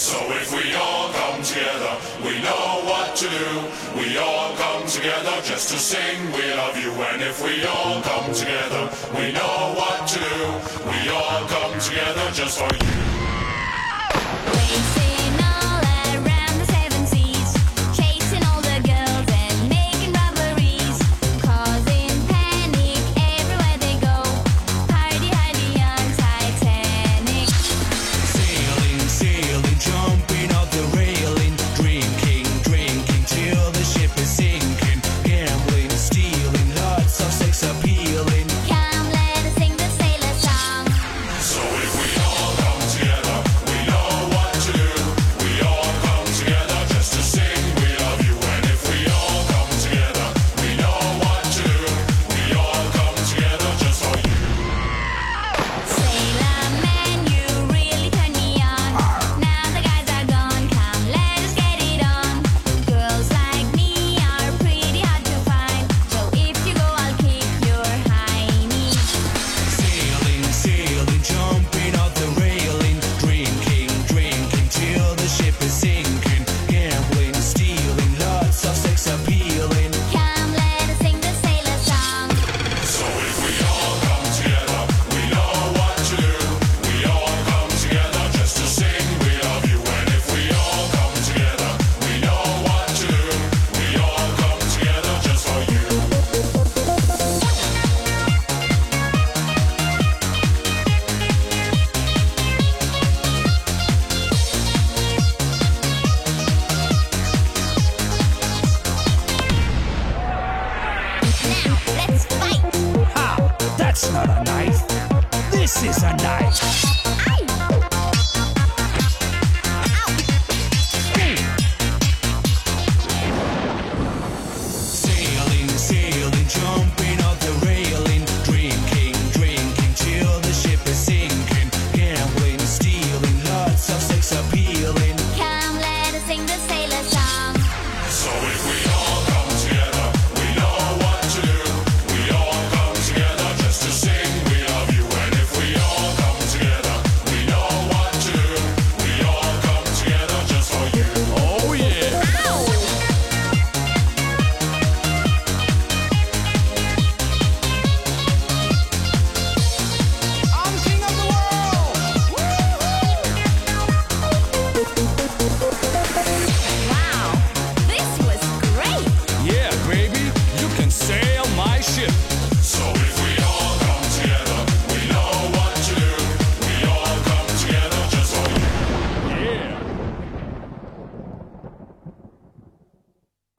So if we all come together, we know what to do. We all come together just to sing we love you. And if we all come together, we know what to do. We all come together just for you. That's not a knife. This is a knife.